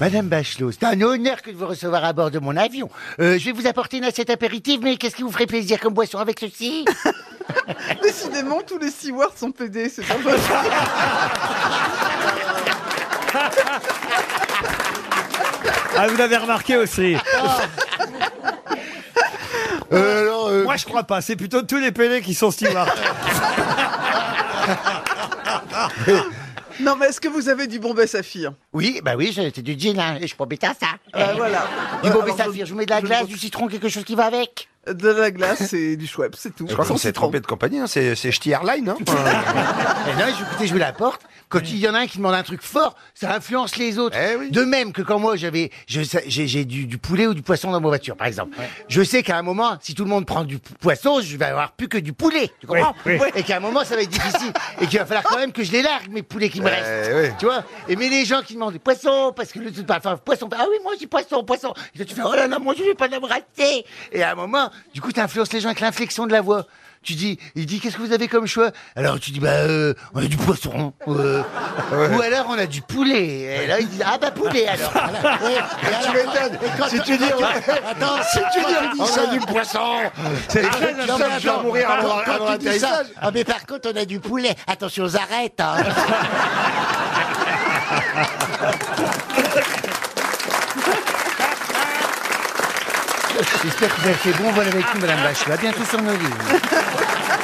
Madame Bachelot, c'est un honneur que de vous recevoir à bord de mon avion. Euh, je vais vous apporter une assiette apéritive, mais qu'est-ce qui vous ferait plaisir comme boisson avec ceci? Décidément, tous les stewards sont pédés, c'est pas possible. Ah, vous l'avez remarqué aussi. euh, alors, euh, Moi, je crois pas. C'est plutôt tous les PD qui sont stewards. Non, mais est-ce que vous avez du Bombay Saphir? Oui, bah oui, c'est du gin, hein, et je peux mettre ça. Euh, Voilà. Du Bombay alors, Saphir, je vous mets de la je- glace, du citron, quelque chose qui va avec. De la glace et du Schweppes, c'est tout. Je crois qu'on s'est trompé de compagnie, hein. c'est c'est Ch'ti Airline. Hein. Et non, je- écoutez, je vous l'apporte. Quand il y en a un qui demande un truc fort, ça influence les autres. Eh oui. De même que quand moi j'avais, je sais- j'ai j'ai du, du poulet ou du poisson dans ma voiture, par exemple. Je sais qu'à un moment, si tout le monde prend du po- poisson, je vais avoir plus que du poulet. Tu comprends? Oui, oui. Et qu'à un moment, ça va être difficile. Et qu'il va falloir quand même que je les largue, mes poulets qui me Eh restent. oui. Tu vois? Et mais les gens qui demandent du poisson, parce que le tout enfin, poisson, ah oui, moi j'ai poisson, poisson. Et toi, tu fais, oh là là, moi je vais pas l'embrasser. Et à un moment, du coup, tu influences les gens avec l'inflexion de la voix. Tu dis, il dit, qu'est-ce que vous avez comme choix? Alors tu dis, bah, euh, on a du poisson. euh, Ou alors on a du poulet. Et là, il dit, ah bah poulet alors. Voilà. Ouais. Et alors, m'étonnes. et quand- Si tu dis- attends, si tu dis, On a du poisson C'est Non, mais intelligent. attends, mourir avant- quand- avant quand tu dis ça, l'atterrissage. ah mais par contre on a du poulet. Attention aux arêtes. Hein. J'espère que vous avez fait bon vol avec nous, Madame Bachelot. À bientôt sur nos lignes.